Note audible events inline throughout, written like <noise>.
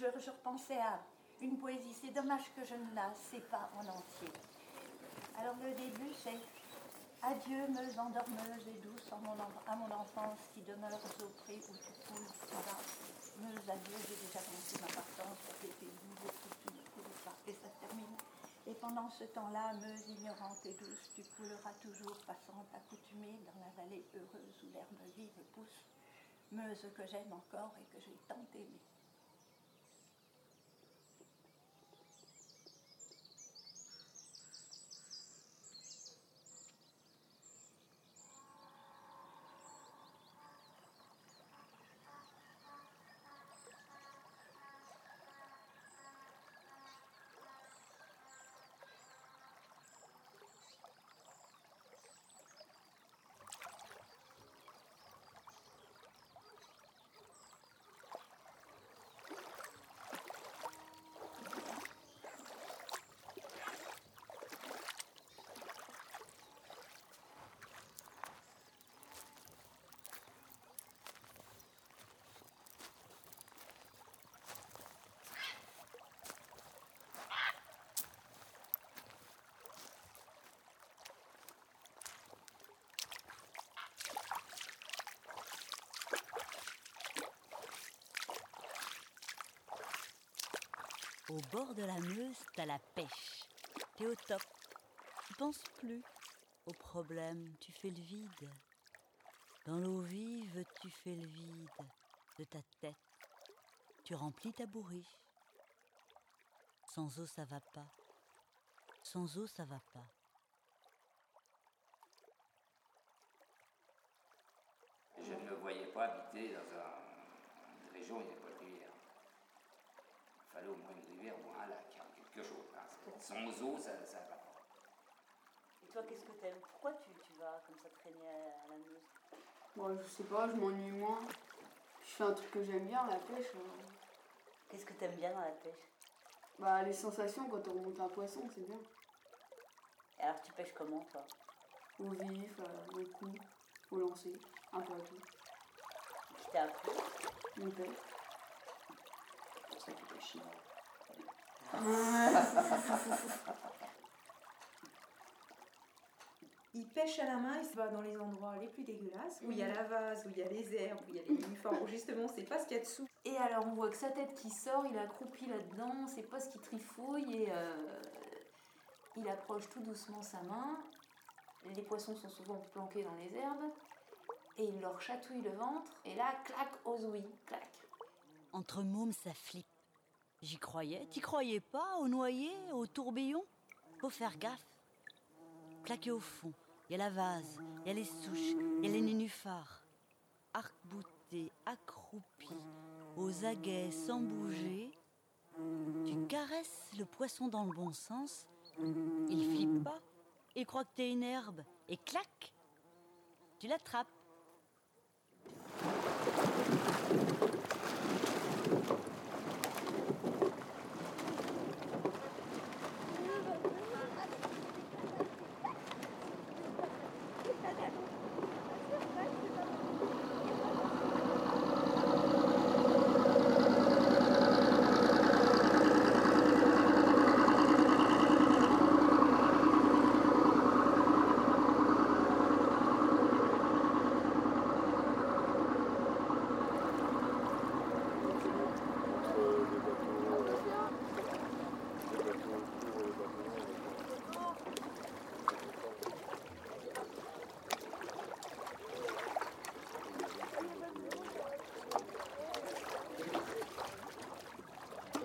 je, repensais à une poésie. C'est dommage que je ne la sais pas en entier. Alors le début, c'est Adieu, meuse endormeuse et douce à mon enfance qui demeure au pré où tu coules. Meuse, adieu, j'ai déjà compris ma partance pour tes pays, et ça se termine. Et pendant ce temps-là, meuse ignorante et douce, tu couleras toujours, passant accoutumée dans la vallée heureuse où l'herbe vive pousse. Meuse que j'aime encore et que j'ai tant aimée. Au bord de la Meuse, t'as la pêche. T'es au top. Tu penses plus aux problèmes, tu fais le vide. Dans l'eau vive, tu fais le vide de ta tête. Tu remplis ta bourriche. Sans eau, ça va pas. Sans eau, ça va pas. Je ne me voyais pas habiter dans un- une région où il n'y a pas de rivière. Il fallait au moins une rivière ou un lac, hein, quelque chose. hein. Sans eau, ça ne va pas. Et toi, qu'est-ce que t'aimes? Pourquoi tu, tu vas comme ça traîner à, la Meuse? Bon, je sais pas, je m'ennuie moins. Je fais un truc que j'aime bien, la pêche. euh. Qu'est-ce que t'aimes bien dans la pêche? Bah, les sensations quand on remonte un poisson, c'est bien. Et alors, tu pêches comment, toi? Au vif, euh, au coup, au lancer, un peu à tout. Qui t'a appris? Mon père. C'est pour ça qu'il chier. Il pêche à la main, il se va dans les endroits les plus dégueulasses, où il y a la vase, où il y a les herbes, où il y a les uniformes, où justement c'est pas ce qu'il y a dessous. Et alors on voit que sa tête qui sort, il est accroupi là-dedans, on sait pas ce qu'il trifouille et euh, il approche tout doucement sa main. Les poissons sont souvent planqués dans les herbes et il leur chatouille le ventre et là, clac, aux ouïes, clac. Entre mômes, ça flippe. J'y croyais. T'y croyais pas Au noyer, au tourbillon? Faut faire gaffe. Plaqué au fond, il y a la vase, il y a les souches, il y a les nénuphars. Arc-bouté, accroupi, aux aguets sans bouger. Tu caresses le poisson dans le bon sens. Il flippe pas. Il croit que t'es une herbe. Et clac Tu l'attrapes.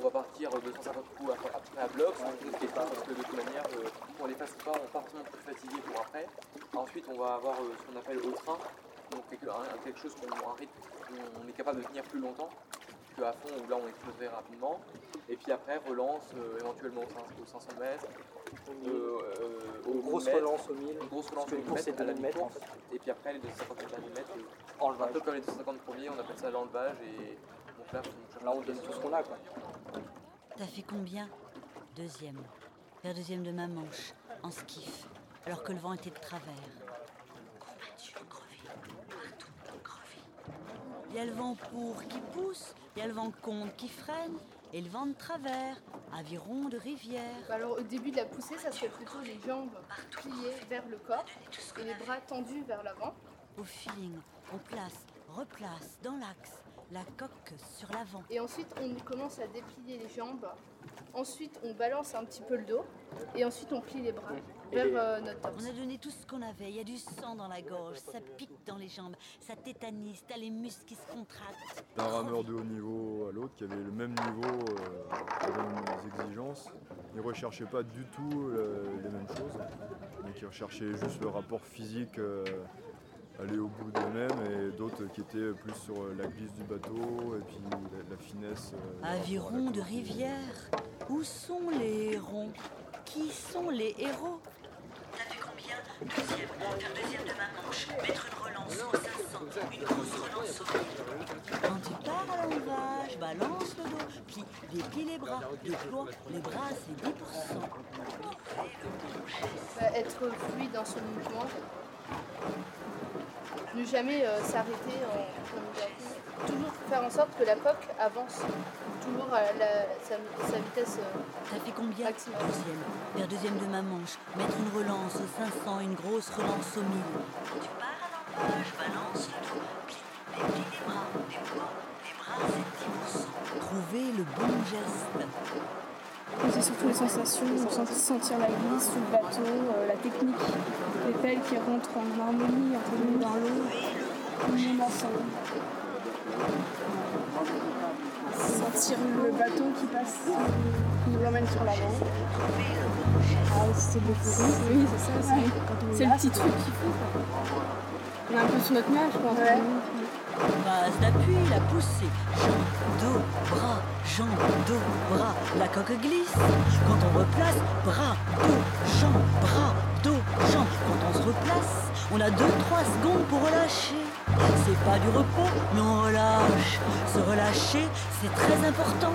Va partir 250 coups après après à bloc, sans risquer pas, parce que de toute manière, euh, on les fasse pas, on part forcément plus fatigué pour après. Ensuite, on va avoir euh, ce qu'on appelle au train, donc quelque, un- chose qu'on un rythme on est capable de tenir plus longtemps qu'à fond, où là on exploserait rapidement. Et puis après, relance euh, éventuellement aux 500 aux 500 mètres, euh, euh, Une au grosse mètre, relance au 1000. une grosse relance au les courses, 1000 c'est à la 2000 mètres, mi-course. en fait. Et puis après, les 250 derniers mètres, euh, un Enlevage. peu comme les 250 premiers, on appelle ça l'enlevage. Et donc là, faut- Là, on donne tout ce qu'on a, quoi. T'as fait combien? Deuxième. Faire deuxième de ma manche, en skiff, alors que le vent était de travers. Combattu, crevé, partout, crevé. Il y a le vent pour qui pousse, il y a le vent contre qui freine, et le vent de travers, aviron de rivière. Bah alors au début de la poussée, ça serait plutôt les jambes pliées vers le corps et les bras tendus vers l'avant. Au feeling, on place, replace dans l'axe, la coque sur l'avant. Et ensuite, on commence à déplier les jambes. Ensuite, on balance un petit peu le dos. Et ensuite, on plie les bras vers euh, notre torse. On a donné tout ce qu'on avait. Il y a du sang dans la gorge, ça pique dans les jambes, ça tétanise, t'as les muscles qui se contractent. D'un rameur de haut niveau à l'autre qui avait le même niveau, euh, les mêmes exigences. Il ne recherchait pas du tout euh, les mêmes choses, mais qui recherchait juste le rapport physique, euh, aller au bout d'eux-mêmes, et d'autres qui étaient plus sur euh, la glisse du bateau et puis la, la finesse. euh, Aviron de rivière, où sont les hérons Qui sont les héros? T'as fait combien? Deuxième, faire deuxième de ma manche, mettre une relance au 500, une grosse relance au Quand tu pars à l'envage, balance le dos, plie, déplie les bras, déploie les bras, c'est 10%. Bah, être fluide dans son mouvement. Ne jamais euh, s'arrêter en. Toujours faire en sorte que la coque avance toujours à la- sa, sa vitesse. euh, T'as fait combien Maximum. Deuxième, faire deuxième de ma manche, mettre une relance au 500, une grosse relance au 1000. Tu pars à l'envage, balance le dos, plie, déplie les bras, déploie les bras, c'est 10%. Trouver le bon geste. C'est surtout les sensations, sen- sentir la glisse sur le bateau, euh, la technique, les pelles qui rentrent en harmonie entre nous dans l'eau, tout le monde ensemble. Sentir le bateau qui passe, qui nous emmène sur l'avant. Ah, c'est l'euphorie, oui, c'est ça, c'est, c'est le petit truc qu'il faut. On est un peu sur notre nuage, quoi. Base d'appui, la poussée. Jambes, dos, bras, jambes, dos, bras. La coque glisse. Quand on replace, bras, dos, jambes, bras, dos, jambes. Quand on se replace, on a 2-3 secondes pour relâcher. C'est pas du repos, mais on relâche. Se relâcher, c'est très important.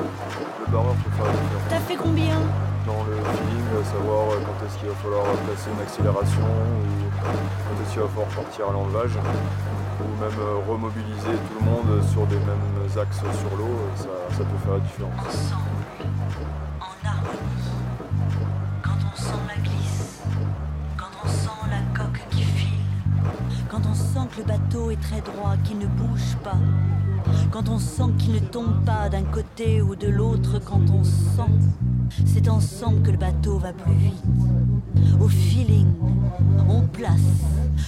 Le barreur peut faire la. T'as fait combien? Dans le feeling, euh, savoir euh, quand est-ce qu'il va falloir placer une accélération ou quand est-ce qu'il va falloir partir à l'enlevage ou même euh, remobiliser tout le monde sur des mêmes axes sur l'eau, ça, ça peut faire la différence. En harmonie. Quand on sent la glisse, quand on sent la coque qui file, quand on sent que le bateau est très droit, qu'il ne bouge pas, quand on sent qu'il ne tombe pas d'un côté ou de l'autre, quand on sent, c'est ensemble que le bateau va plus vite. Au feeling, on place,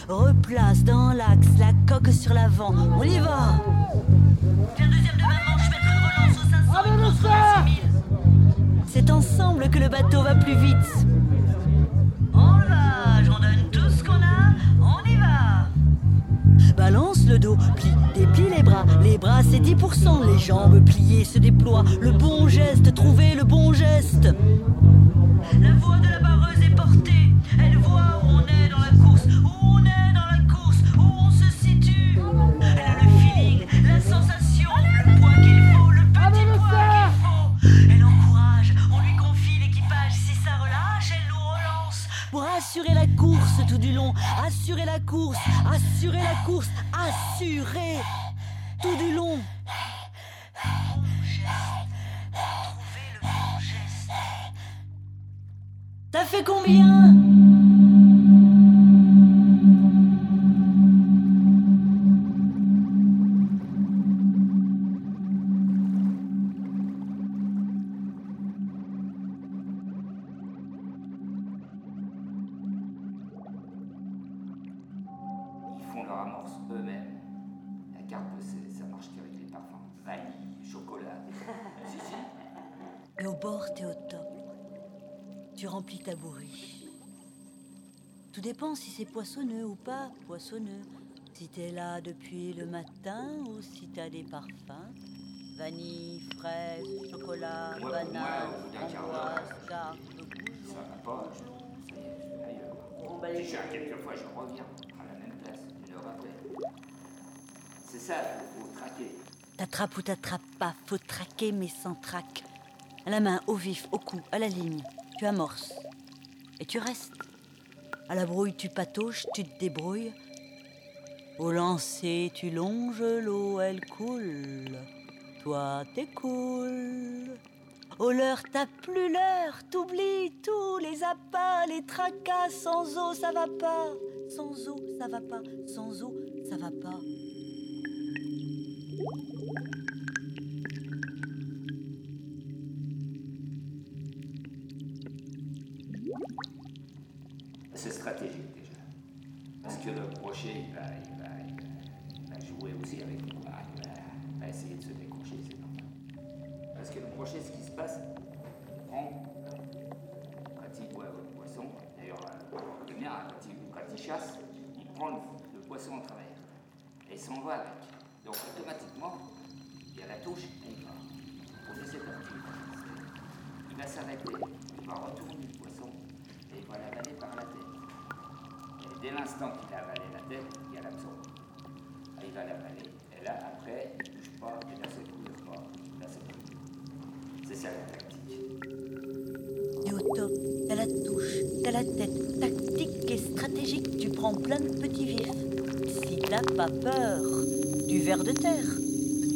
replace dans l'axe la coque sur l'avant. On y va! Deuxième de ma manche, mettre une relance au 500, une grosse relance au 1000. C'est ensemble que le bateau va plus vite. Enlevage, on donne tout ce qu'on a, on y va. Balance le dos, plie, déplie les bras. C'est 10%, les jambes pliées se déploient. Le bon geste, trouver le bon geste. La voix de la barreuse est portée. Elle voit où on est dans la course, où on est dans la course, où on se situe. Elle a le feeling, la sensation, le poids qu'il faut, le petit poids qu'il faut. Elle encourage, on lui confie l'équipage. Si ça relâche, elle nous relance. Pour assurer la course tout du long, assurer la course, assurer la course, assurer tout du long. Bon geste, trouver le bon geste. T'as fait combien? Et au bord, t'es au top. Tu remplis ta bourrie. Tout dépend si c'est poissonneux ou pas poissonneux. Si t'es là depuis le matin ou si t'as des parfums. Vanille, fraise, chocolat, Ouais, banane, framboise, carte, Ça va pas, je... Bon, bah, les- quelquefois, je reviens à la même place, une heure après. C'est ça, il faut traquer. T'attrapes ou t'attrapes pas, faut traquer mais sans trac. À la main, au vif, au cou, à la ligne. Tu amorces. Et tu restes. À la brouille, tu patauches, tu te débrouilles. Au lancer, tu longes l'eau, elle coule. Toi, t'es cool. Au l'heure, t'as plus l'heure, t'oublies tous les appâts, les tracas. Sans eau, ça va pas. Sans eau, ça va pas. Sans eau, ça va pas. C'est stratégique déjà. Parce que le crochet, il va, il va, jouer aussi avec nous. Ah, Il va, essayer de se décrocher, c'est normal. Parce que le crochet, ce qui se passe, il prend, quand il voit le poisson, d'ailleurs, euh, quand il, chasse, il prend le, poisson en travers et s'en va avec. Donc automatiquement, il y a la touche et il parties. Il va s'arrêter, il va retourner le poisson et il va l'avaler par la tête. Dès l'instant qu'il a avalé la tête, il y a l'absorbe. Ah, Il va l'avaler. Et là, après, il ne bouge pas, et là, c'est corps. Là, c'est tout. C'est ça la tactique. Au top, t'as la touche, t'as la tête, tactique et stratégique, tu prends plein de petits vifs. Si t'as pas peur du ver de terre,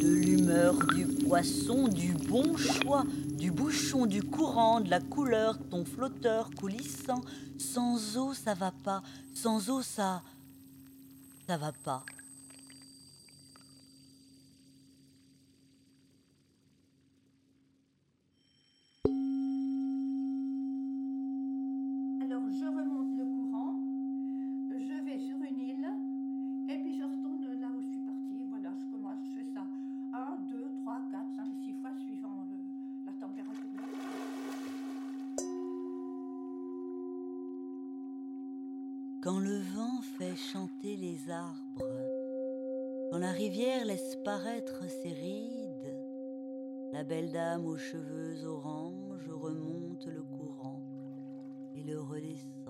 de l'humeur du poisson, du bon choix, du bouchon, du courant, de la couleur, ton flotteur coulissant, sans eau ça va pas, sans eau ça... ça va pas. Fait chanter les arbres, quand la rivière laisse paraître ses rides, la belle dame aux cheveux orange remonte le courant et le redescend.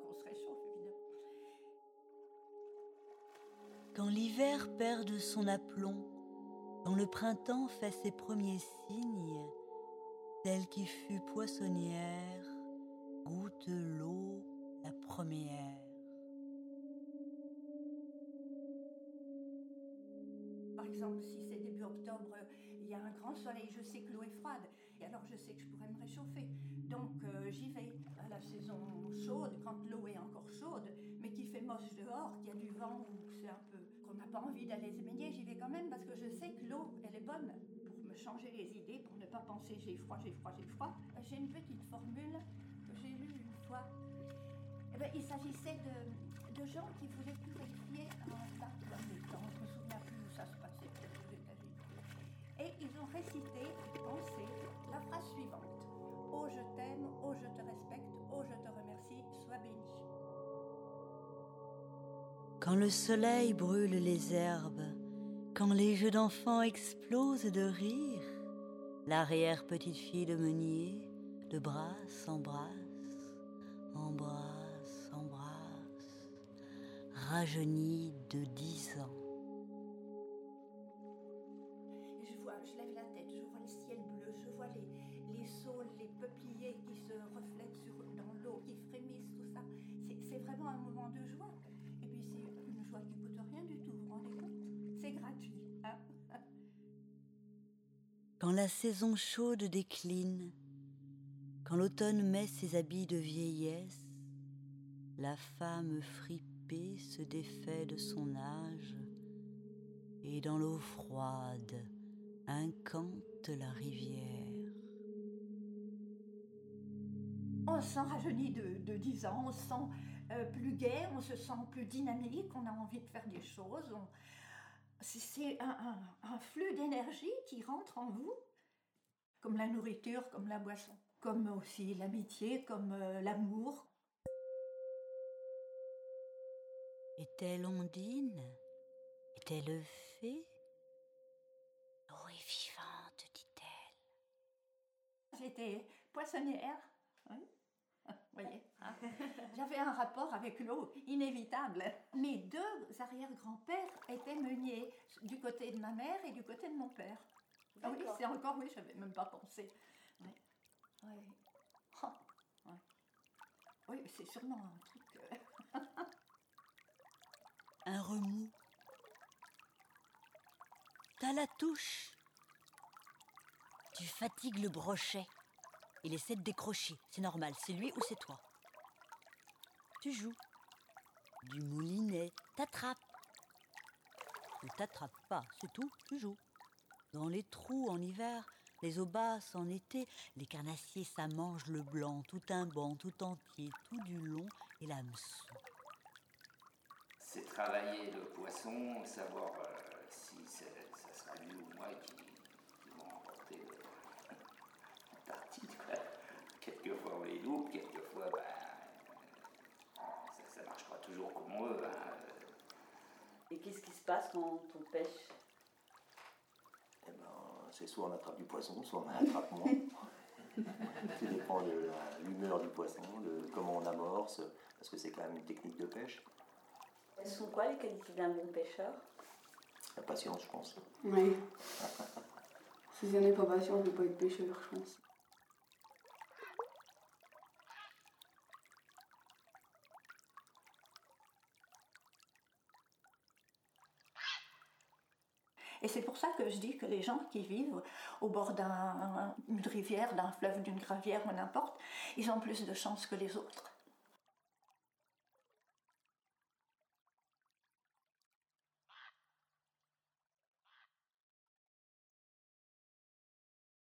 Qu'on se réchauffe, évidemment. Quand l'hiver perd de son aplomb, quand le printemps fait ses premiers signes, celle qui fut poissonnière goûte l'eau la première. Par exemple, si c'est début octobre, il y a un grand soleil, je sais que l'eau est froide, et alors je sais que je pourrais me réchauffer. Donc euh, j'y vais la saison chaude, quand l'eau est encore chaude, mais qu'il fait moche dehors, qu'il y a du vent ou c'est un peu qu'on n'a pas envie d'aller se baigner, j'y vais quand même parce que je sais que l'eau, elle est bonne pour me changer les idées, pour ne pas penser j'ai froid, j'ai froid, j'ai froid. J'ai une petite formule que j'ai lue une fois. Eh ben, il s'agissait de, de gens qui voulaient purifier un lac dans. Je me souviens plus où ça se passait, peut-être aux États-Unis. Et ils ont récité, pensé, la phrase suivante. Oh, je t'aime, oh, je te respecte, oh, je te remercie, sois béni. Quand le soleil brûle les herbes, quand les jeux d'enfants explosent de rire, l'arrière petite fille de meunier de brasse en brasse, embrasse, embrasse, rajeunie de dix ans. Quand la saison chaude décline, quand l'automne met ses habits de vieillesse, la femme fripée se défait de son âge et dans l'eau froide incante la rivière. On se sent de, de 10 ans, on se sent euh, plus gai, on se sent plus dynamique, on a envie de faire des choses. C'est- C'est un, un- un flux d'énergie qui rentre en vous, comme la nourriture, comme la boisson, comme aussi l'amitié, comme euh, l'amour. Est-elle ondine? Est-elle fée? L'eau est vivante, dit-elle. J'étais poissonnière. oui. Voyez hein. <laughs> J'avais un rapport avec l'eau inévitable. Mes deux arrière-grands-pères étaient meuniers, du côté de ma mère et du côté de mon père. Ah oui, c'est encore, oui, j'avais même pas pensé. Ouais. Ouais. Oh, ouais. Oui, c'est sûrement un truc. euh, <laughs> Un remous. T'as la touche. Tu fatigues le brochet. Il essaie de décrocher. C'est normal, c'est lui ou c'est toi. Tu joues. Du moulinet, t'attrapes. Ne t'attrapes pas, c'est tout, tu joues. Dans les trous en hiver, les eaux basses en été, les carnassiers, ça mange le blanc, tout un banc, tout entier, tout du long, et l'hameçon. C'est travailler le poisson, savoir euh, si ça sera lui ou moi qui, qui vont remporter la partie. quoi. Quelquefois on les loupe, quelquefois bah, ça, ça marche pas toujours comme on veut. hein. Et qu'est-ce qui se passe quand on pêche? Eh ben, c'est soit on attrape du poisson, soit on en attrape moins. <laughs> Tout dépend de l'humeur du poisson, de comment on amorce, parce que c'est quand même une technique de pêche. Elles sont quoi les qualités d'un bon pêcheur? La patience, je pense. Oui. Si on n'est pas patient, on ne peut pas être pêcheur, je pense. Et c'est pour ça que je dis que les gens qui vivent au bord d'un- d'une rivière, d'un fleuve, d'une gravière ou n'importe, ils ont plus de chance que les autres.